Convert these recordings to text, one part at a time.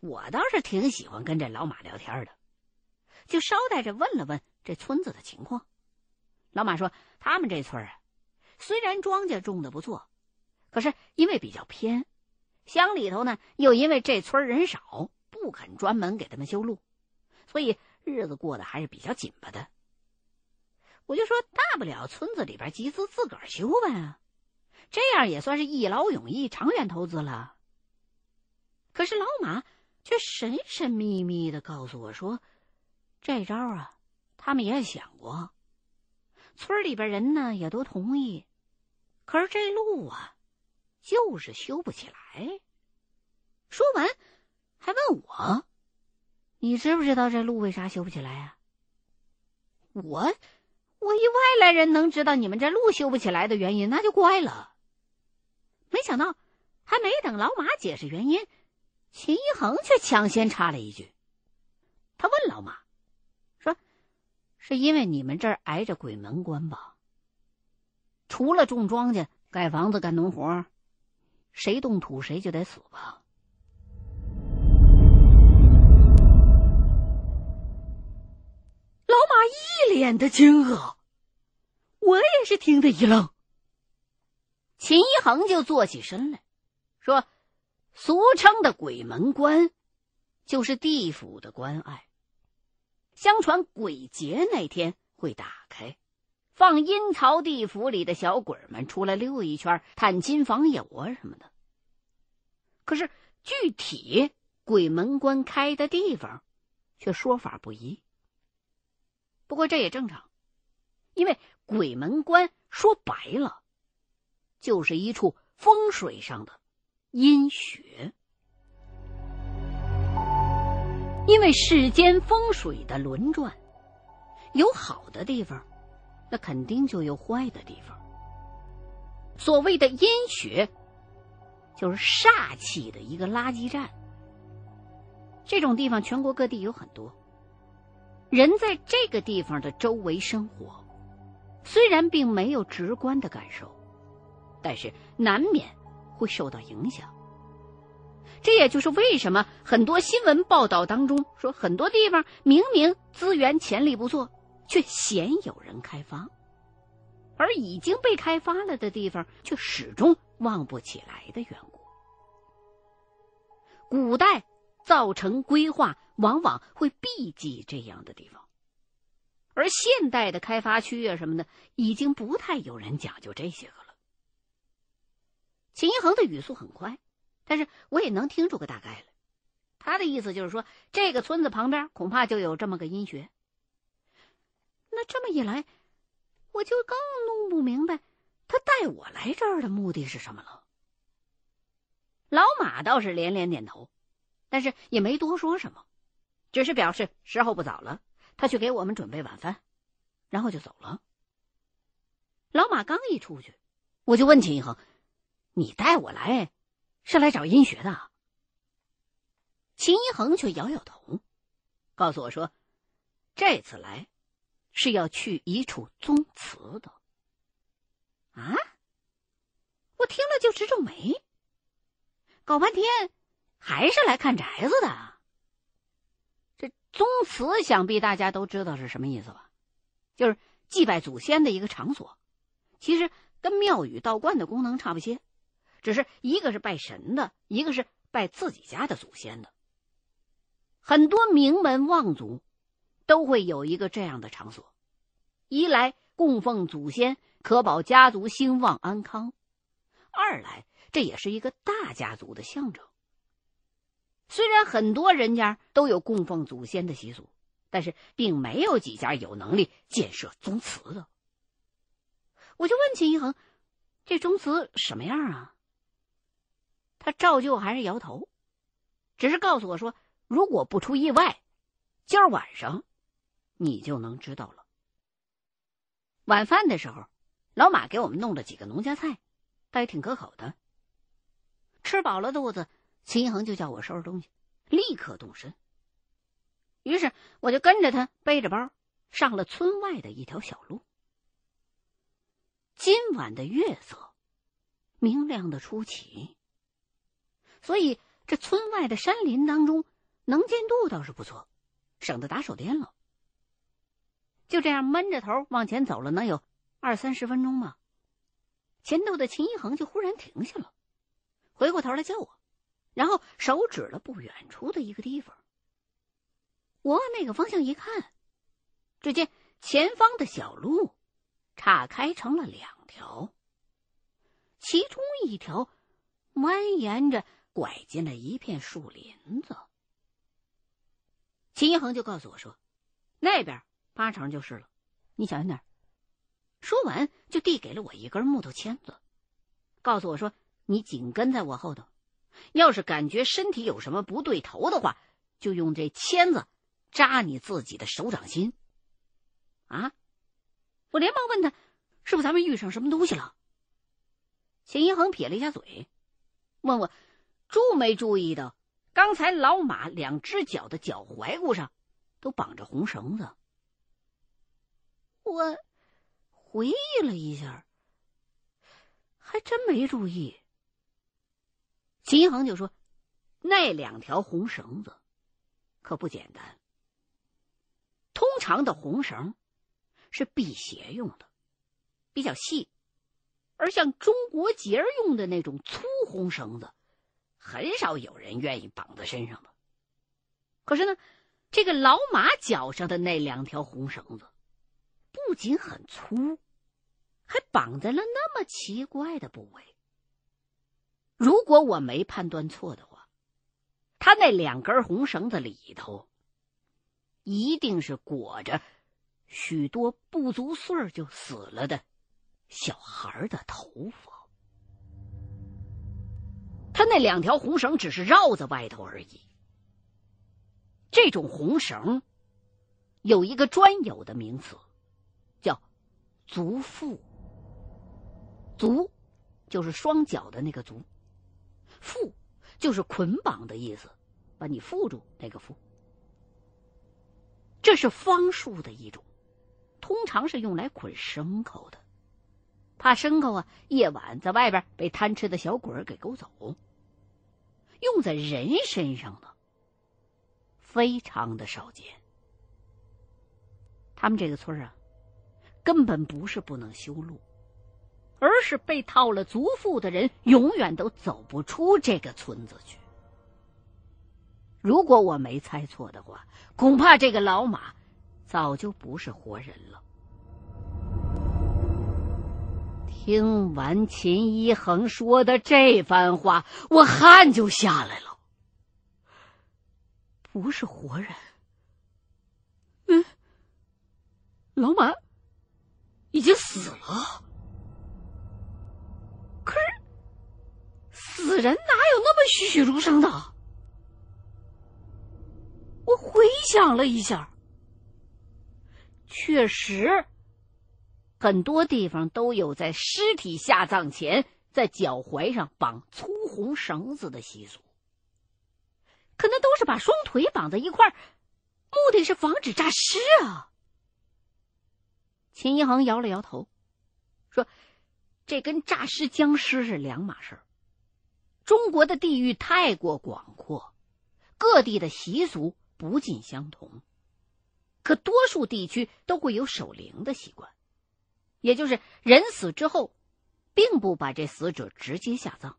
我倒是挺喜欢跟这老马聊天的，就捎带着问了问这村子的情况。老马说，他们这村啊，虽然庄稼种的不错，可是因为比较偏，乡里头呢又因为这村人少，不肯专门给他们修路，所以日子过得还是比较紧巴的。我就说，大不了村子里边集资自个儿修呗，这样也算是一劳永逸、长远投资了。可是老马却神神秘秘的告诉我说：“这招啊，他们也想过，村里边人呢也都同意，可是这路啊，就是修不起来。”说完，还问我：“你知不知道这路为啥修不起来呀？”我。我一外来人能知道你们这路修不起来的原因，那就怪了。没想到，还没等老马解释原因，秦一恒却抢先插了一句。他问老马：“说，是因为你们这儿挨着鬼门关吧？除了种庄稼、盖房子、干农活，谁动土谁就得死吧？”老马一脸的惊愕，我也是听得一愣。秦一恒就坐起身来，说：“俗称的鬼门关，就是地府的关隘。相传鬼节那天会打开，放阴曹地府里的小鬼们出来溜一圈，探亲访友啊什么的。可是具体鬼门关开的地方，却说法不一。”不过这也正常，因为鬼门关说白了，就是一处风水上的阴穴。因为世间风水的轮转，有好的地方，那肯定就有坏的地方。所谓的阴穴，就是煞气的一个垃圾站。这种地方全国各地有很多。人在这个地方的周围生活，虽然并没有直观的感受，但是难免会受到影响。这也就是为什么很多新闻报道当中说，很多地方明明资源潜力不错，却鲜有人开发，而已经被开发了的地方却始终旺不起来的缘故。古代造成规划。往往会避忌这样的地方，而现代的开发区啊什么的，已经不太有人讲究这些个了。秦一恒的语速很快，但是我也能听出个大概来。他的意思就是说，这个村子旁边恐怕就有这么个阴穴。那这么一来，我就更弄不明白他带我来这儿的目的是什么了。老马倒是连连点头，但是也没多说什么。只是表示时候不早了，他去给我们准备晚饭，然后就走了。老马刚一出去，我就问秦一恒：“你带我来是来找阴学的？”秦一恒却摇摇头，告诉我说：“这次来是要去一处宗祠的。”啊！我听了就直皱眉，搞半天还是来看宅子的。这宗祠想必大家都知道是什么意思吧？就是祭拜祖先的一个场所，其实跟庙宇道观的功能差不些，只是一个是拜神的，一个是拜自己家的祖先的。很多名门望族都会有一个这样的场所，一来供奉祖先，可保家族兴旺安康；二来这也是一个大家族的象征。虽然很多人家都有供奉祖先的习俗，但是并没有几家有能力建设宗祠的。我就问秦一恒：“这宗祠什么样啊？”他照旧还是摇头，只是告诉我说：“如果不出意外，今儿晚上你就能知道了。”晚饭的时候，老马给我们弄了几个农家菜，倒也挺可口的。吃饱了肚子。秦一恒就叫我收拾东西，立刻动身。于是我就跟着他背着包上了村外的一条小路。今晚的月色明亮的出奇，所以这村外的山林当中，能见度倒是不错，省得打手电了。就这样闷着头往前走了，能有二三十分钟吗。前头的秦一恒就忽然停下了，回过头来叫我，然后手指了不远处的一个地方。我往那个方向一看，只见前方的小路岔开成了两条，其中一条蜿蜒着拐进了一片树林子。秦一恒就告诉我说：“那边八成就是了，你小心点。”说完，就递给了我一根木头签子，告诉我说：“你紧跟在我后头，要是感觉身体有什么不对头的话，就用这签子扎你自己的手掌心。”啊！我连忙问他：“是不是咱们遇上什么东西了？”秦一恒撇了一下嘴，问我：“注没注意到刚才老马两只脚的脚踝骨上都绑着红绳子？”我。回忆了一下，还真没注意。秦一恒就说：“那两条红绳子可不简单。通常的红绳是辟邪用的，比较细；而像中国结用的那种粗红绳子，很少有人愿意绑在身上的。可是呢，这个老马脚上的那两条红绳子。”不仅很粗，还绑在了那么奇怪的部位。如果我没判断错的话，他那两根红绳子里头，一定是裹着许多不足岁就死了的小孩的头发。他那两条红绳只是绕在外头而已。这种红绳有一个专有的名词。叫足缚，足就是双脚的那个足，缚就是捆绑的意思，把你缚住那个缚。这是方术的一种，通常是用来捆牲口的，怕牲口啊夜晚在外边被贪吃的小鬼给勾走。用在人身上的非常的少见。他们这个村啊。根本不是不能修路，而是被套了足缚的人永远都走不出这个村子去。如果我没猜错的话，恐怕这个老马早就不是活人了。听完秦一恒说的这番话，我汗就下来了。不是活人，嗯，老马。已经死了，可是死人哪有那么栩栩如生的？我回想了一下，确实很多地方都有在尸体下葬前在脚踝上绑粗红绳子的习俗，可那都是把双腿绑在一块儿，目的是防止诈尸啊。秦一恒摇了摇头，说：“这跟诈尸僵尸是两码事儿。中国的地域太过广阔，各地的习俗不尽相同，可多数地区都会有守灵的习惯，也就是人死之后，并不把这死者直接下葬，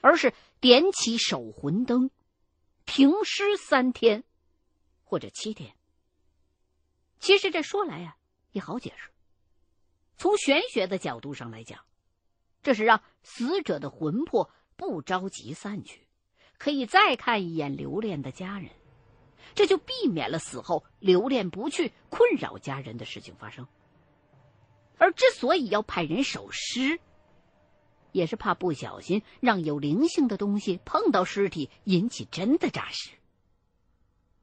而是点起守魂灯，停尸三天或者七天。其实这说来呀。”也好解释。从玄学的角度上来讲，这是让死者的魂魄不着急散去，可以再看一眼留恋的家人，这就避免了死后留恋不去、困扰家人的事情发生。而之所以要派人守尸，也是怕不小心让有灵性的东西碰到尸体，引起真的诈尸。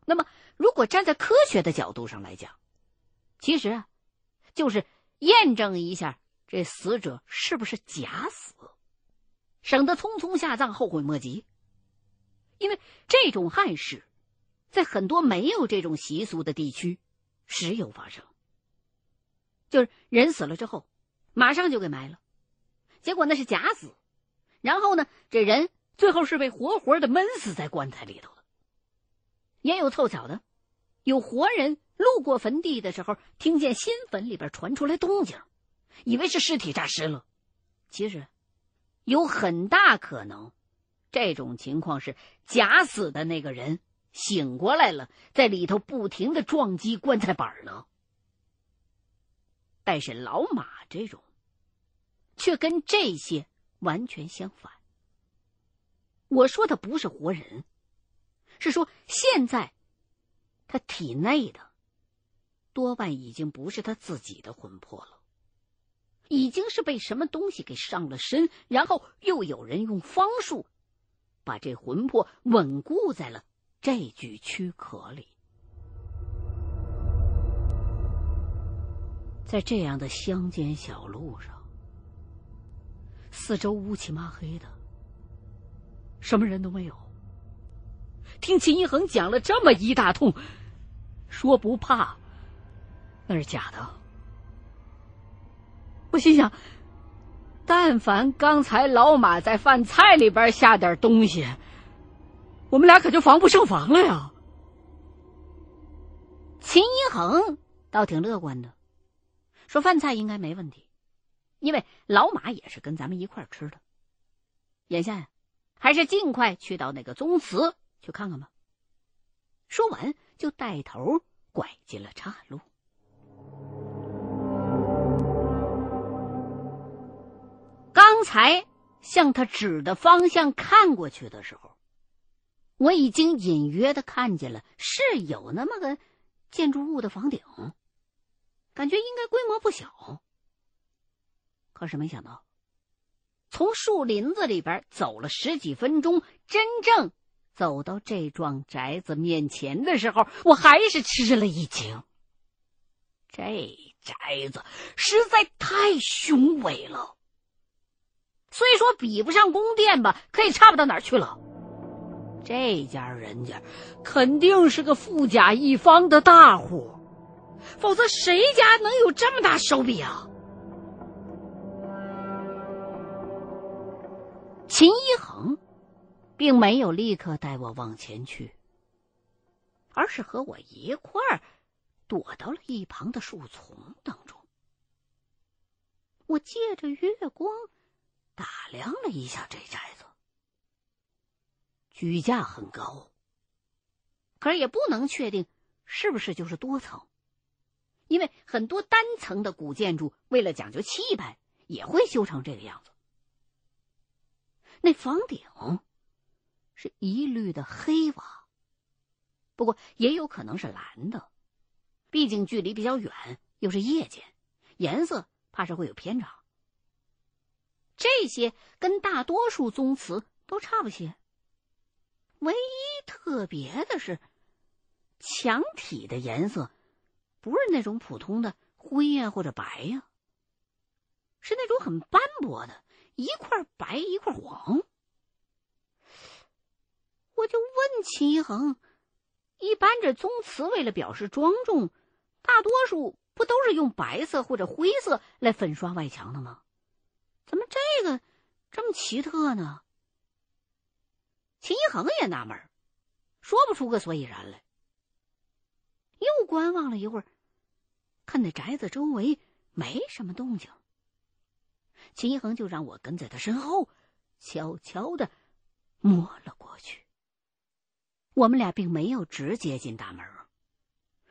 那么，如果站在科学的角度上来讲，其实啊。就是验证一下这死者是不是假死，省得匆匆下葬后悔莫及。因为这种憾事，在很多没有这种习俗的地区，时有发生。就是人死了之后，马上就给埋了，结果那是假死，然后呢，这人最后是被活活的闷死在棺材里头的。也有凑巧的，有活人路过坟地的时候，听见新坟里边传出来动静，以为是尸体诈尸了。其实，有很大可能，这种情况是假死的那个人醒过来了，在里头不停的撞击棺材板呢。但是老马这种，却跟这些完全相反。我说的不是活人。是说，现在他体内的多半已经不是他自己的魂魄了，已经是被什么东西给上了身，然后又有人用方术把这魂魄稳固在了这具躯壳里。在这样的乡间小路上，四周乌漆麻黑的，什么人都没有。听秦一恒讲了这么一大通，说不怕，那是假的。我心想，但凡刚才老马在饭菜里边下点东西，我们俩可就防不胜防了呀。秦一恒倒挺乐观的，说饭菜应该没问题，因为老马也是跟咱们一块吃的。眼下呀，还是尽快去到那个宗祠。去看看吧。说完，就带头拐进了岔路。刚才向他指的方向看过去的时候，我已经隐约的看见了是有那么个建筑物的房顶，感觉应该规模不小。可是没想到，从树林子里边走了十几分钟，真正……走到这幢宅子面前的时候，我还是吃了一惊。这宅子实在太雄伟了，虽说比不上宫殿吧，可也差不到哪儿去了。这家人家肯定是个富甲一方的大户，否则谁家能有这么大手笔啊？秦一恒。并没有立刻带我往前去，而是和我一块儿躲到了一旁的树丛当中。我借着月光打量了一下这宅子，举架很高，可是也不能确定是不是就是多层，因为很多单层的古建筑为了讲究气派，也会修成这个样子。那房顶。是一律的黑瓦，不过也有可能是蓝的，毕竟距离比较远，又是夜间，颜色怕是会有偏差。这些跟大多数宗祠都差不些，唯一特别的是，墙体的颜色不是那种普通的灰呀或者白呀，是那种很斑驳的，一块白一块黄。我就问秦一恒：“一般这宗祠为了表示庄重，大多数不都是用白色或者灰色来粉刷外墙的吗？怎么这个这么奇特呢？”秦一恒也纳闷，说不出个所以然来。又观望了一会儿，看那宅子周围没什么动静，秦一恒就让我跟在他身后，悄悄的摸了过去。我们俩并没有直接进大门，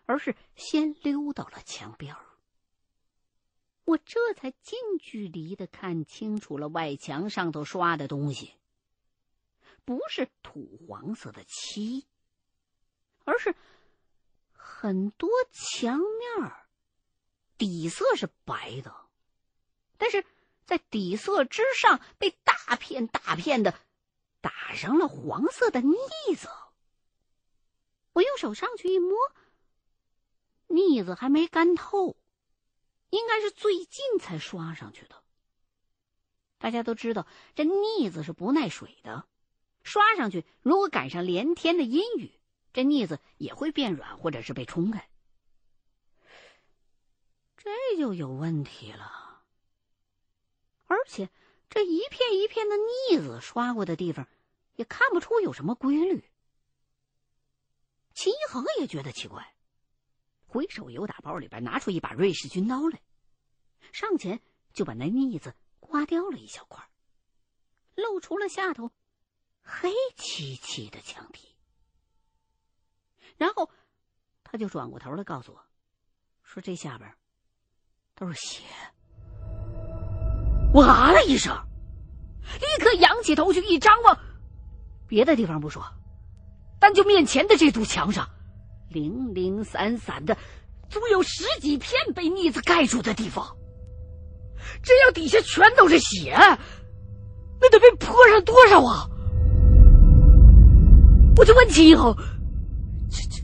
而是先溜到了墙边我这才近距离的看清楚了外墙上头刷的东西，不是土黄色的漆，而是很多墙面底色是白的，但是在底色之上被大片大片的打上了黄色的腻子。我用手上去一摸，腻子还没干透，应该是最近才刷上去的。大家都知道，这腻子是不耐水的，刷上去如果赶上连天的阴雨，这腻子也会变软或者是被冲开。这就有问题了。而且这一片一片的腻子刷过的地方，也看不出有什么规律。秦一恒也觉得奇怪，回手由打包里边拿出一把瑞士军刀来，上前就把那腻子刮掉了一小块，露出了下头黑漆漆的墙体。然后他就转过头来告诉我，说这下边都是血。我啊了一声，立刻仰起头去一张望，别的地方不说。单就面前的这堵墙上，零零散散的，足有十几片被腻子盖住的地方。这要底下全都是血，那得被泼上多少啊！我就问秦一恒：“这这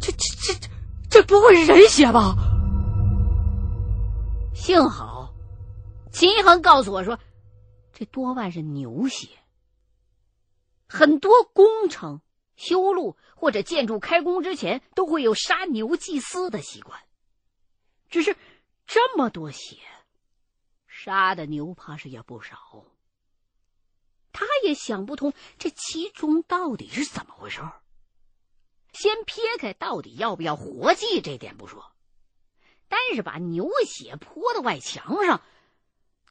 这这这这不会是人血吧？”幸好，秦一恒告诉我说：“这多半是牛血，很多工程。”修路或者建筑开工之前，都会有杀牛祭祀的习惯。只是这么多血，杀的牛怕是也不少。他也想不通这其中到底是怎么回事先撇开到底要不要活祭这点不说，但是把牛血泼到外墙上，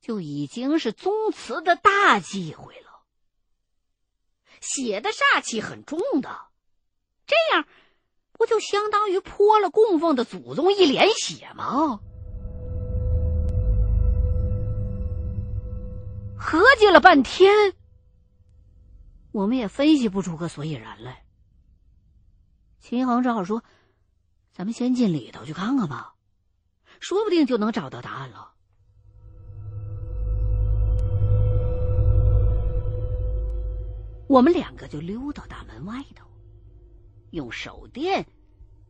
就已经是宗祠的大忌讳了。血的煞气很重的，这样不就相当于泼了供奉的祖宗一脸血吗？合计了半天，我们也分析不出个所以然来。秦恒只好说：“咱们先进里头去看看吧，说不定就能找到答案了。”我们两个就溜到大门外头，用手电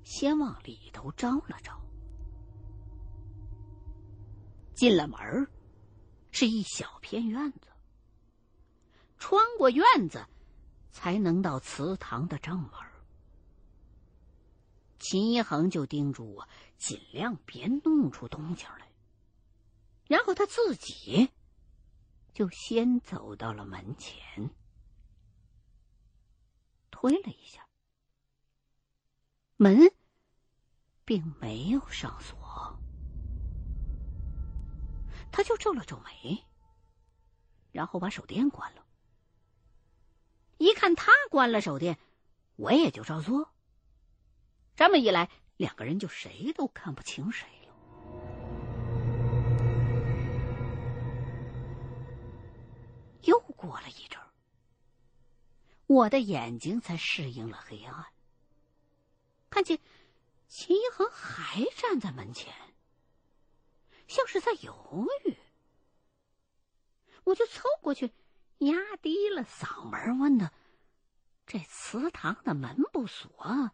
先往里头照了照。进了门是一小片院子。穿过院子，才能到祠堂的正门。秦一恒就叮嘱我，尽量别弄出动静来。然后他自己就先走到了门前。推了一下，门并没有上锁，他就皱了皱眉，然后把手电关了。一看他关了手电，我也就照做。这么一来，两个人就谁都看不清谁了。又过了一阵儿。我的眼睛才适应了黑暗，看见秦一恒还站在门前，像是在犹豫。我就凑过去，压低了嗓门问他：“这祠堂的门不锁，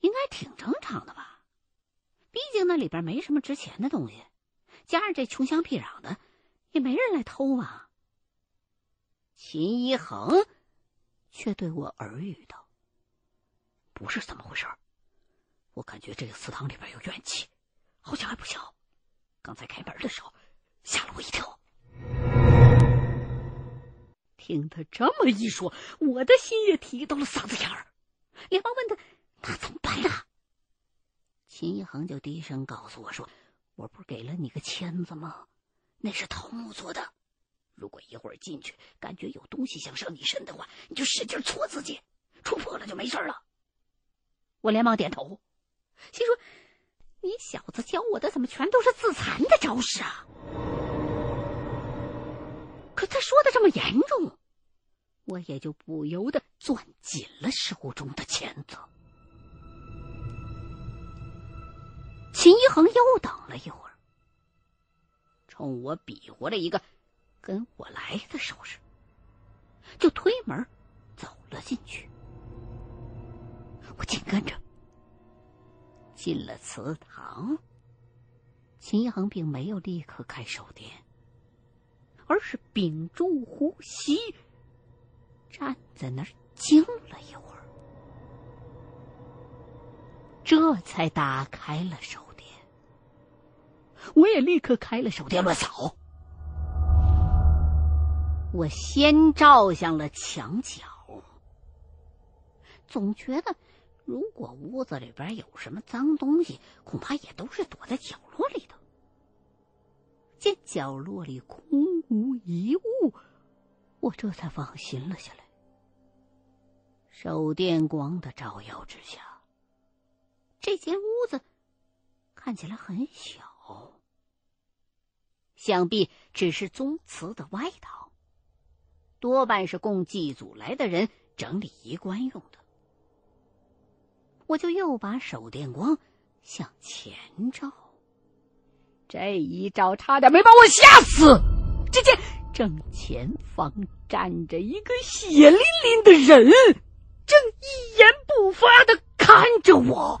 应该挺正常的吧？毕竟那里边没什么值钱的东西，加上这穷乡僻壤的，也没人来偷啊。”秦一恒。却对我耳语道：“不是怎么回事我感觉这个祠堂里边有怨气，好像还不小。刚才开门的时候，吓了我一跳。”听他这么一说，我的心也提到了嗓子眼儿，连忙问他：“那怎么办呢？”秦一恒就低声告诉我说：“我不是给了你个签子吗？那是桃木做的。”如果一会儿进去感觉有东西想上你身的话，你就使劲戳自己，戳破了就没事了。我连忙点头，心说：“你小子教我的怎么全都是自残的招式啊？”可他说的这么严重，我也就不由得攥紧了手中的钳子。秦一恒又等了一会儿，冲我比划了一个。跟我来的手势，就推门走了进去。我紧跟着进了祠堂。秦一恒并没有立刻开手电，而是屏住呼吸，站在那儿静了一会儿，这才打开了手电。我也立刻开了手电乱扫。我先照向了墙角，总觉得，如果屋子里边有什么脏东西，恐怕也都是躲在角落里的。见角落里空无一物，我这才放心了下来。手电光的照耀之下，这间屋子看起来很小，想必只是宗祠的外堂，多半是供祭祖来的人整理衣冠用的。我就又把手电光向前照，这一照差点没把我吓死。只见正前方站着一个血淋淋的人，正一言不发的看着我。